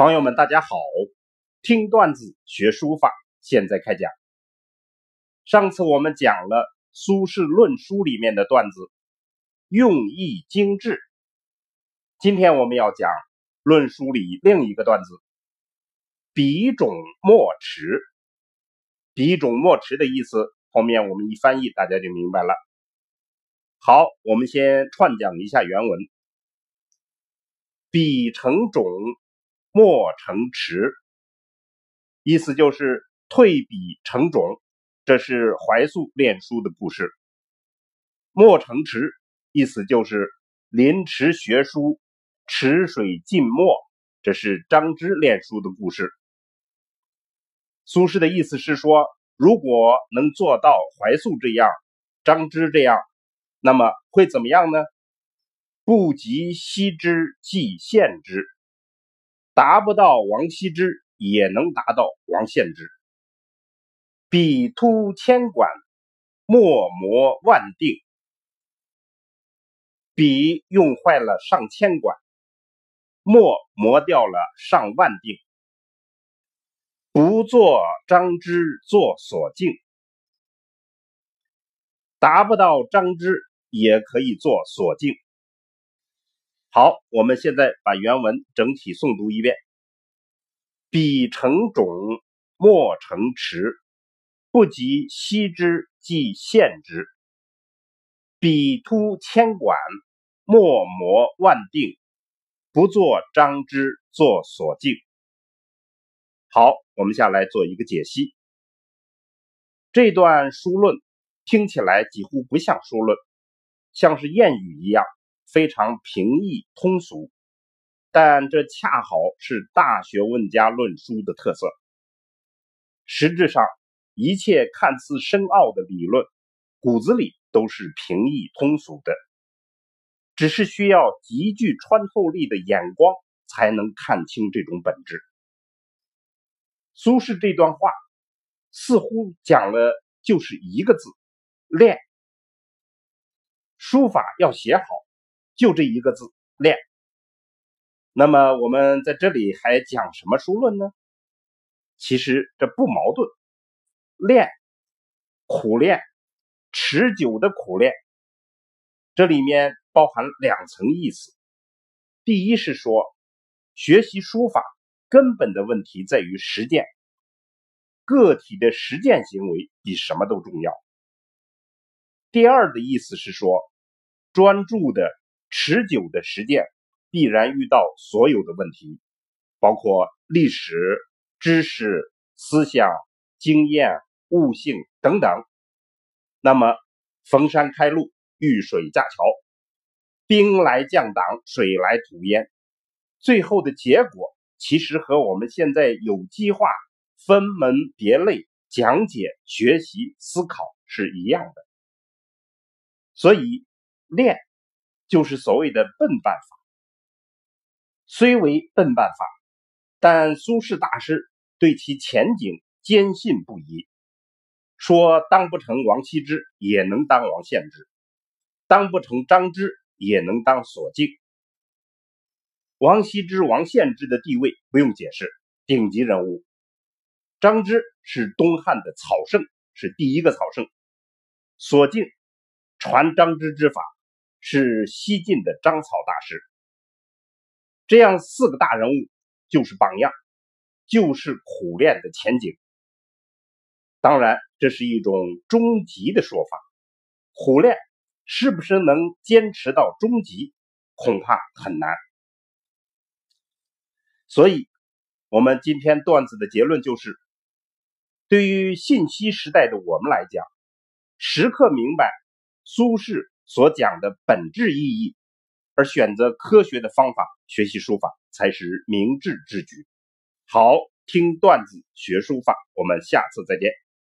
朋友们，大家好！听段子学书法，现在开讲。上次我们讲了苏轼论书里面的段子，用意精致。今天我们要讲论书里另一个段子，笔种墨池。笔种墨池的意思，后面我们一翻译，大家就明白了。好，我们先串讲一下原文：笔成种。墨成池，意思就是退笔成种，这是怀素练书的故事。墨成池，意思就是临池学书，池水浸墨，这是张芝练书的故事。苏轼的意思是说，如果能做到怀素这样，张芝这样，那么会怎么样呢？不及羲之，即献之。达不到王羲之，也能达到王献之。笔突千管，墨磨万锭。笔用坏了上千管，墨磨掉了上万锭。不做张芝作所敬，达不到张芝，也可以做所敬。好，我们现在把原文整体诵读一遍：笔成种，墨成池，不及羲之，即献之。笔突千管，墨磨万锭，不作张之作所敬。好，我们下来做一个解析。这段书论听起来几乎不像书论，像是谚语一样。非常平易通俗，但这恰好是大学问家论书的特色。实质上，一切看似深奥的理论，骨子里都是平易通俗的，只是需要极具穿透力的眼光才能看清这种本质。苏轼这段话似乎讲了就是一个字：练。书法要写好。就这一个字练。那么我们在这里还讲什么书论呢？其实这不矛盾。练，苦练，持久的苦练，这里面包含两层意思。第一是说，学习书法根本的问题在于实践，个体的实践行为比什么都重要。第二的意思是说，专注的。持久的实践必然遇到所有的问题，包括历史、知识、思想、经验、悟性等等。那么，逢山开路，遇水架桥，兵来将挡，水来土掩，最后的结果其实和我们现在有计划、分门别类讲解、学习、思考是一样的。所以，练。就是所谓的笨办法，虽为笨办法，但苏轼大师对其前景坚信不疑，说当不成王羲之也能当王献之，当不成张芝也能当索敬。王羲之、王献之的地位不用解释，顶级人物；张芝是东汉的草圣，是第一个草圣；索敬传张芝之法。是西晋的章草大师，这样四个大人物就是榜样，就是苦练的前景。当然，这是一种终极的说法。苦练是不是能坚持到终极，恐怕很难。所以，我们今天段子的结论就是：对于信息时代的我们来讲，时刻明白苏轼。所讲的本质意义，而选择科学的方法学习书法才是明智之举。好，听段子学书法，我们下次再见。